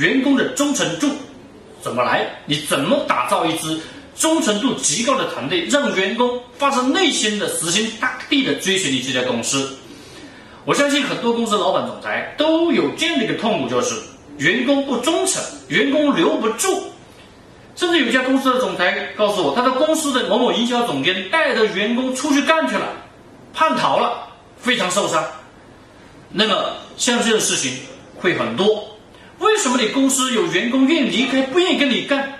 员工的忠诚度怎么来？你怎么打造一支忠诚度极高的团队，让员工发自内心的死心塌地的追随你这家公司？我相信很多公司老板、总裁都有这样的一个痛苦，就是员工不忠诚，员工留不住。甚至有一家公司的总裁告诉我，他的公司的某某营销总监带着员工出去干去了，叛逃了，非常受伤。那么像这样的事情会很多。为什么你公司有员工愿意离开，不愿意跟你干？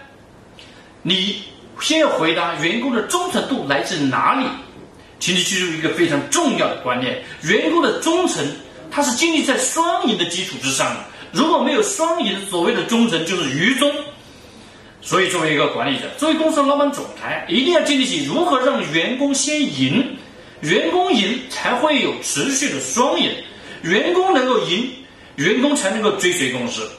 你先要回答员工的忠诚度来自哪里？请你记住一个非常重要的观念：员工的忠诚，它是建立在双赢的基础之上的。如果没有双赢，所谓的忠诚就是愚忠。所以，作为一个管理者，作为公司的老板、总裁，一定要建立起如何让员工先赢，员工赢才会有持续的双赢，员工能够赢，员工才能够追随公司，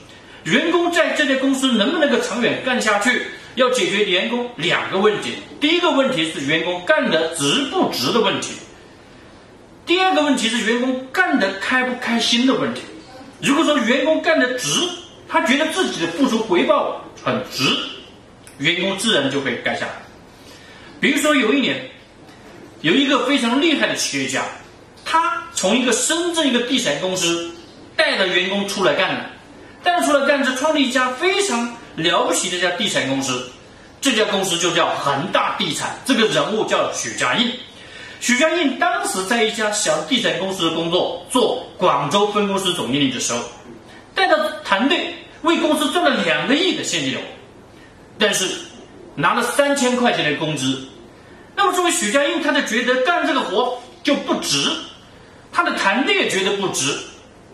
员工在这家公司能不能够长远干下去，要解决员工两个问题：第一个问题是员工干得值不值的问题；第二个问题是员工干得开不开心的问题。如果说员工干得值，他觉得自己的付出回报很值。员工自然就会干下来。比如说，有一年，有一个非常厉害的企业家，他从一个深圳一个地产公司带着员工出来干了，带出了干，是创立一家非常了不起的一家地产公司。这家公司就叫恒大地产。这个人物叫许家印。许家印当时在一家小地产公司的工作，做广州分公司总经理的时候，带着团队为公司赚了两个亿的现金流。但是拿了三千块钱的工资，那么作为许家印，他就觉得干这个活就不值，他的团队也觉得不值，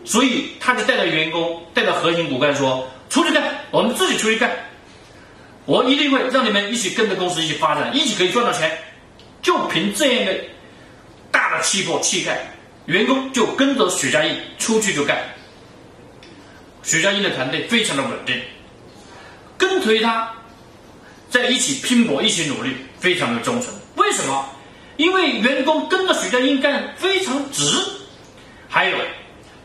所以他就带着员工，带着核心骨干说：“出去干，我们自己出去干，我一定会让你们一起跟着公司一起发展，一起可以赚到钱。”就凭这样的大的气魄气概，员工就跟着许家印出去就干。许家印的团队非常的稳定，跟随他。在一起拼搏，一起努力，非常的忠诚。为什么？因为员工跟着许家印干非常值。还有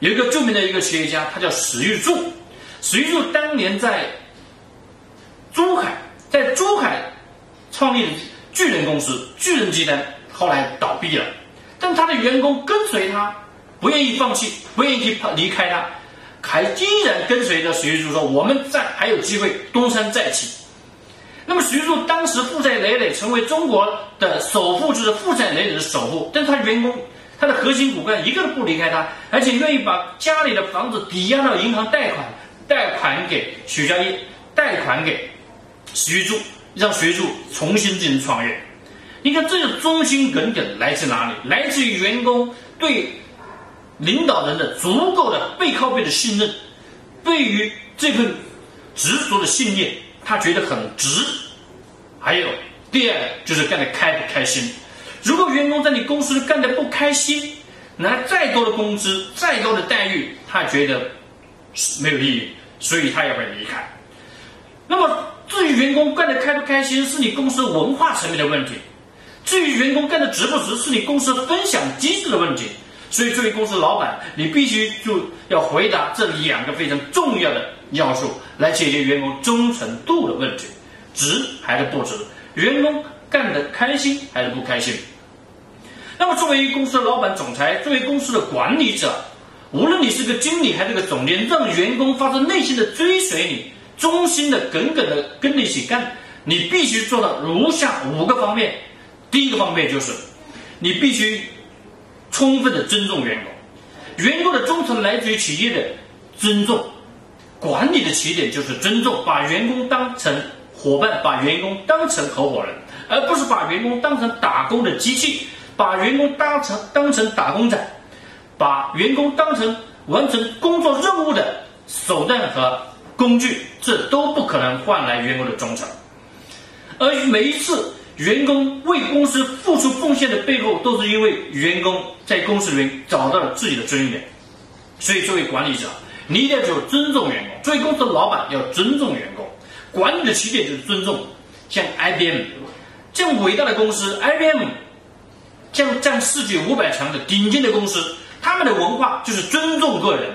有一个著名的一个企业家，他叫史玉柱。史玉柱当年在珠海，在珠海创立巨人公司、巨人集团，后来倒闭了。但他的员工跟随他，不愿意放弃，不愿意离开他，还依然跟随着史玉柱说：“我们在还有机会东山再起。”那么徐柱当时负债累累，成为中国的首富，就是负债累累的首富。但是他员工，他的核心骨干一个都不离开他，而且愿意把家里的房子抵押到银行贷款，贷款给许家印，贷款给徐柱，让徐柱重新进行创业。你看这个忠心耿耿来自哪里？来自于员工对领导人的足够的背靠背的信任，对于这份执着的信念。他觉得很值，还有第二就是干的开不开心。如果员工在你公司干的不开心，拿再多的工资、再高的待遇，他觉得没有意义，所以他也会离开。那么至于员工干的开不开心，是你公司文化层面的问题；至于员工干的值不值，是你公司分享机制的问题。所以作为公司老板，你必须就要回答这两个非常重要的。要素来解决员工忠诚度的问题，值还是不值？员工干得开心还是不开心？那么，作为公司的老板、总裁，作为公司的管理者，无论你是个经理还是个总监，让员工发自内心的追随你，忠心的、耿耿的跟你一起干，你必须做到如下五个方面。第一个方面就是，你必须充分的尊重员工，员工的忠诚来自于企业的尊重。管理的起点就是尊重，把员工当成伙伴，把员工当成合伙人，而不是把员工当成打工的机器，把员工当成当成打工仔，把员工当成完成工作任务的手段和工。具，这都不可能换来员工的忠诚。而每一次员工为公司付出奉献的背后，都是因为员工在公司里面找到了自己的尊严。所以，作为管理者，你一定要尊重员工；作为公司的老板，要尊重员工。管理的起点就是尊重。像 IBM 这样伟大的公司，IBM 这样这样世界五百强的顶尖的公司，他们的文化就是尊重个人，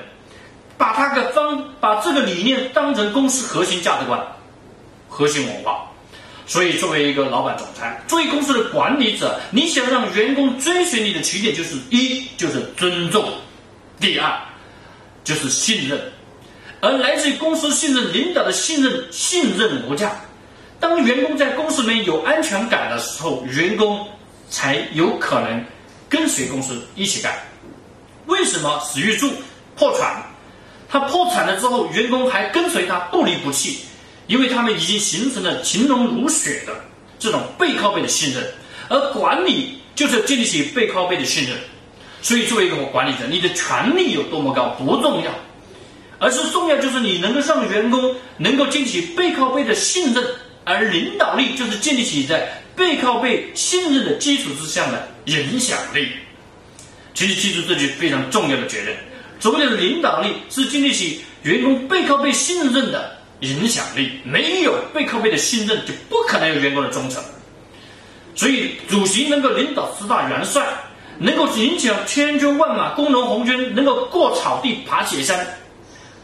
把他的方把这个理念当成公司核心价值观、核心文化。所以，作为一个老板、总裁，作为公司的管理者，你想让员工追随你的起点，就是一就是尊重，第二就是信任，而来自于公司信任、领导的信任，信任无价。当员工在公司里面有安全感的时候，员工才有可能跟随公司一起干。为什么史玉柱破产？他破产了之后，员工还跟随他不离不弃。因为他们已经形成了情浓如血的这种背靠背的信任，而管理就是建立起背靠背的信任。所以，作为一个管理者，你的权力有多么高不重要，而是重要就是你能够让员工能够建立起背靠背的信任，而领导力就是建立起在背靠背信任的基础之上的影响力。请你记住这句非常重要的结论：所谓的领导力是建立起员工背靠背信任的。影响力没有背靠背的信任，就不可能有员工的忠诚。所以，主席能够领导十大元帅，能够影响千军万马、工农红军，能够过草地、爬雪山，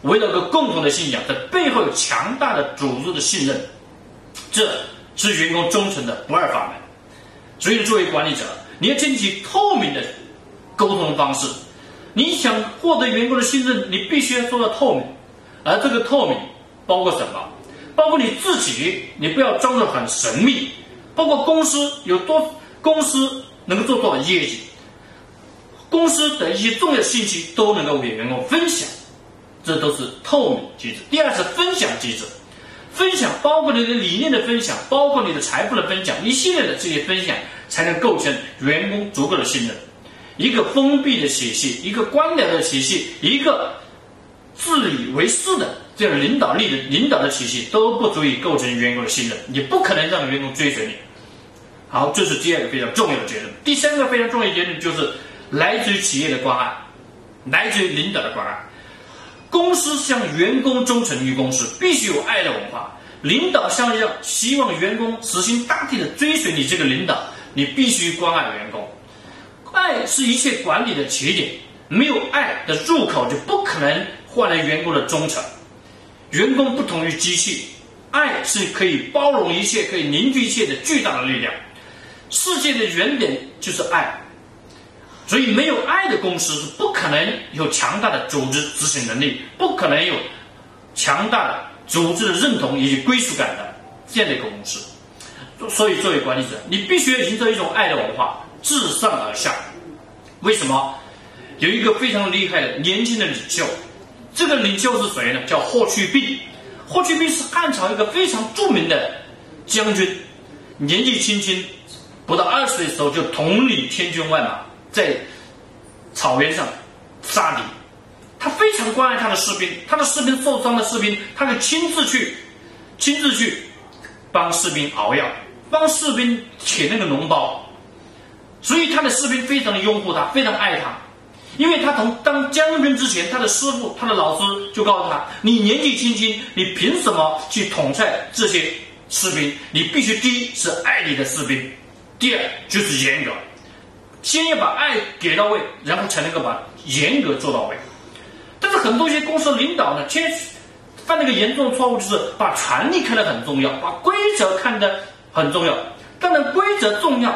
为了个共同的信仰，在背后有强大的组织的信任，这是员工忠诚的不二法门。所以，作为管理者，你要建立起透明的沟通方式。你想获得员工的信任，你必须要做到透明，而这个透明。包括什么？包括你自己，你不要装的很神秘。包括公司有多，公司能够做多少业绩，公司的一些重要信息都能够给员工分享，这都是透明机制。第二是分享机制，分享包括你的理念的分享，包括你的财富的分享，一系列的这些分享才能构成员工足够的信任。一个封闭的体系，一个官僚的体系，一个自以为是的。这样领导力的领导的体系都不足以构成员工的信任，你不可能让员工追随你。好，这是第二个非常重要的结论。第三个非常重要的结论就是来自于企业的关爱，来自于领导的关爱。公司向员工忠诚于公司，必须有爱的文化。领导向要希望员工死心塌地的追随你这个领导，你必须关爱员工。爱是一切管理的起点，没有爱的入口，就不可能换来员工的忠诚。员工不同于机器，爱是可以包容一切、可以凝聚一切的巨大的力量。世界的原点就是爱，所以没有爱的公司是不可能有强大的组织执行能力，不可能有强大的组织的认同以及归属感的这样的一个公司。所以，作为管理者，你必须要营造一种爱的文化，自上而下。为什么？有一个非常厉害的年轻的领袖。这个领袖是谁呢？叫霍去病。霍去病是汉朝一个非常著名的将军，年纪轻轻，不到二十岁的时候就统领千军万马，在草原上杀敌。他非常关爱他的士兵，他的士兵受伤的士兵，他就亲自去，亲自去帮士兵熬药，帮士兵舔那个脓包。所以他的士兵非常的拥护他，非常爱他。因为他从当将军之前，他的师傅、他的老师就告诉他：“你年纪轻轻，你凭什么去统帅这些士兵？你必须第一是爱你的士兵，第二就是严格。先要把爱给到位，然后才能够把严格做到位。但是很多一些公司领导呢，先犯了一个严重的错误，就是把权力看得很重要，把规则看得很重要。当然，规则重要。”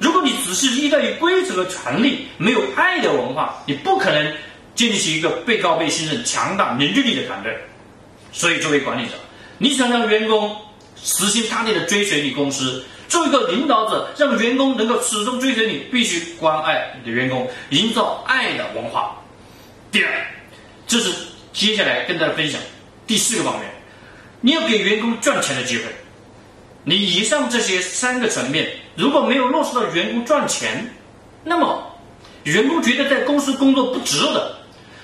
如果你只是依赖于规则和权力，没有爱的文化，你不可能建立起一个被告被信任、强大凝聚力的团队。所以，作为管理者，你想让员工死心塌地的追随你公司，做一个领导者，让员工能够始终追随你，必须关爱你的员工，营造爱的文化。第二，这是接下来跟大家分享第四个方面，你要给员工赚钱的机会。你以上这些三个层面，如果没有落实到员工赚钱，那么员工觉得在公司工作不值得，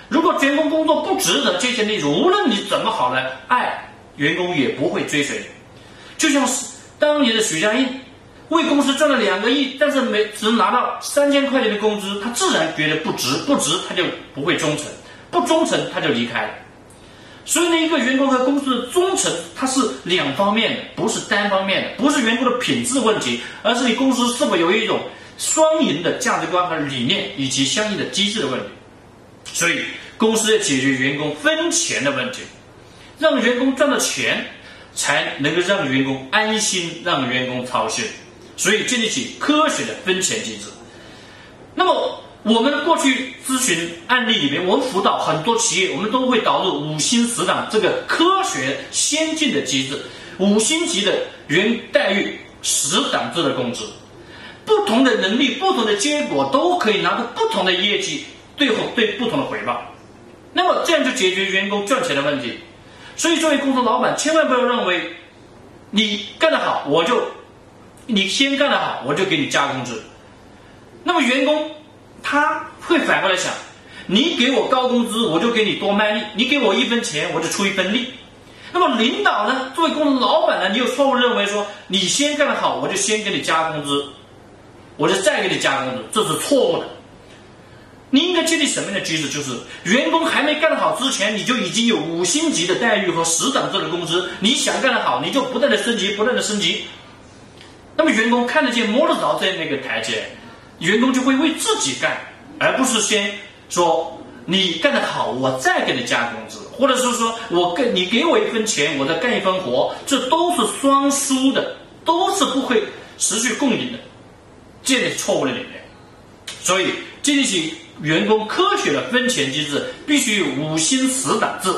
如果员工工作不值得这些利益，无论你怎么好的爱，员工也不会追随你。就像是当年的许家印，为公司赚了两个亿，但是每只能拿到三千块钱的工资，他自然觉得不值，不值他就不会忠诚，不忠诚他就离开了。所以呢，一个员工和公司的忠诚，它是两方面的，不是单方面的，不是员工的品质问题，而是你公司是否有一种双赢的价值观和理念以及相应的机制的问题。所以，公司要解决员工分钱的问题，让员工赚到钱，才能够让员工安心，让员工操心。所以，建立起科学的分钱机制。那么，我们过去咨询案例里面，我们辅导很多企业，我们都会导入五星十档这个科学先进的机制，五星级的原待遇，十档制的工资，不同的能力，不同的结果，都可以拿到不同的业绩。最后对不同的回报，那么这样就解决员工赚钱的问题。所以作为公司老板，千万不要认为你干得好，我就你先干得好，我就给你加工资。那么员工他会反过来想，你给我高工资，我就给你多卖力；你给我一分钱，我就出一分力。那么领导呢，作为公司老板呢，你又错误认为说，你先干得好，我就先给你加工资，我就再给你加工资，这是错误的。你应该建立什么样的机制？就是员工还没干好之前，你就已经有五星级的待遇和十档制的工资。你想干得好，你就不断的升级，不断的升级。那么员工看得见、摸得着这样的一个台阶，员工就会为自己干，而不是先说你干得好，我再给你加工资，或者是说我给你给我一分钱，我再干一分活，这都是双输的，都是不会持续共赢的，建立错误的理念。所以建立起。员工科学的分钱机制必须有五星十档制，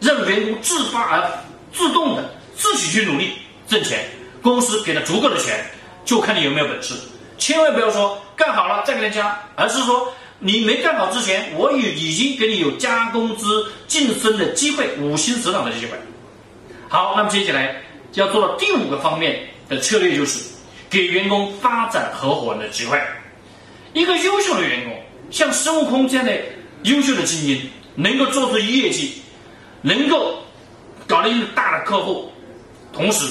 让员工自发而自动的自己去努力挣钱，公司给他足够的钱，就看你有没有本事。千万不要说干好了再给他加，而是说你没干好之前，我已已经给你有加工资晋升的机会，五星十档的机会。好，那么接下来要做到第五个方面的策略，就是给员工发展合伙人的机会。一个优秀的员工。像孙悟空这样的优秀的精英，能够做出业绩，能够搞到一个大的客户，同时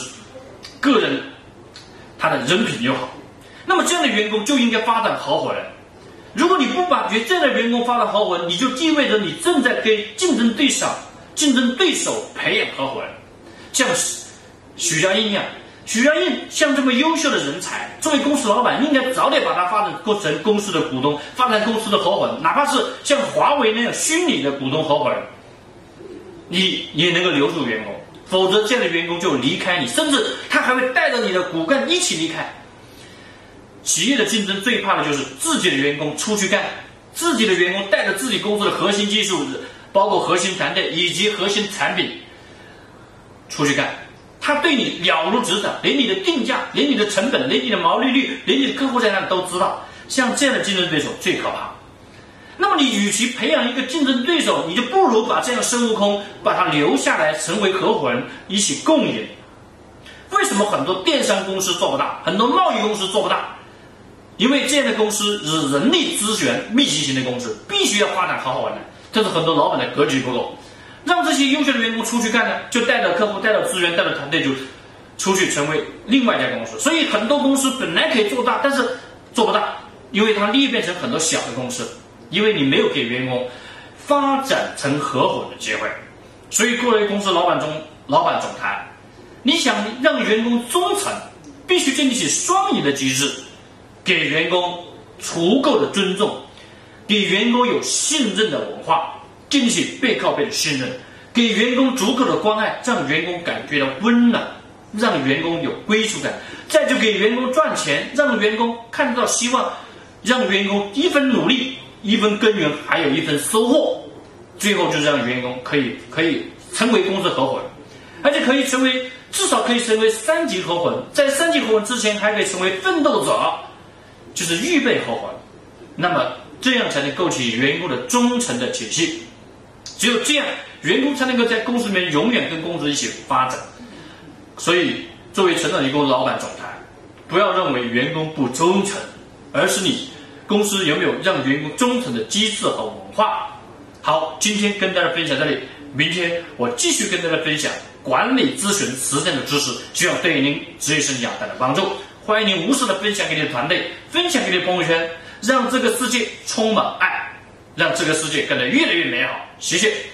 个人他的人品又好，那么这样的员工就应该发展合伙人。如果你不把这样的员工发展合伙人，你就意味着你正在给竞争对手、竞争对手培养合伙人，像许家印一样。许家印像这么优秀的人才，作为公司老板，应该早点把他发展成公司的股东，发展公司的合伙人，哪怕是像华为那样虚拟的股东合伙人，你也能够留住员工。否则，这样的员工就离开你，甚至他还会带着你的骨干一起离开。企业的竞争最怕的就是自己的员工出去干，自己的员工带着自己公司的核心技术，包括核心团队以及核心产品出去干。他对你了如指掌，连你的定价、连你的成本、连你的毛利率、连你的客户在哪都知道。像这样的竞争对手最可怕。那么你与其培养一个竞争对手，你就不如把这样的孙悟空把他留下来，成为合伙人，一起共赢。为什么很多电商公司做不大，很多贸易公司做不大？因为这样的公司是人力资源密集型的公司，必须要发展合伙人。这是很多老板的格局不够。让这些优秀的员工出去干呢，就带着客户、带着资源、带着团队就出去成为另外一家公司。所以很多公司本来可以做大，但是做不大，因为它裂变成很多小的公司，因为你没有给员工发展成合伙的机会。所以作为公司老板中老板总裁，你想让员工忠诚，必须建立起双赢的机制，给员工足够的尊重，给员工有信任的文化。建立起背靠背的信任，给员工足够的关爱，让员工感觉到温暖，让员工有归属感。再就给员工赚钱，让员工看得到希望，让员工一分努力一分耕耘，还有一分收获。最后就让员工可以可以成为公司合伙人，而且可以成为至少可以成为三级合伙人，在三级合伙人之前还可以成为奋斗者，就是预备合伙人。那么这样才能构起员工的忠诚的体系。只有这样，员工才能够在公司里面永远跟公司一起发展。所以，作为成长型公司老板总裁，不要认为员工不忠诚，而是你公司有没有让员工忠诚的机制和文化。好，今天跟大家分享这里，明天我继续跟大家分享管理咨询实战的知识，希望对您职业生涯带来帮助。欢迎您无私的分享给你的团队，分享给你的朋友圈，让这个世界充满爱。让这个世界变得越来越美好。谢谢。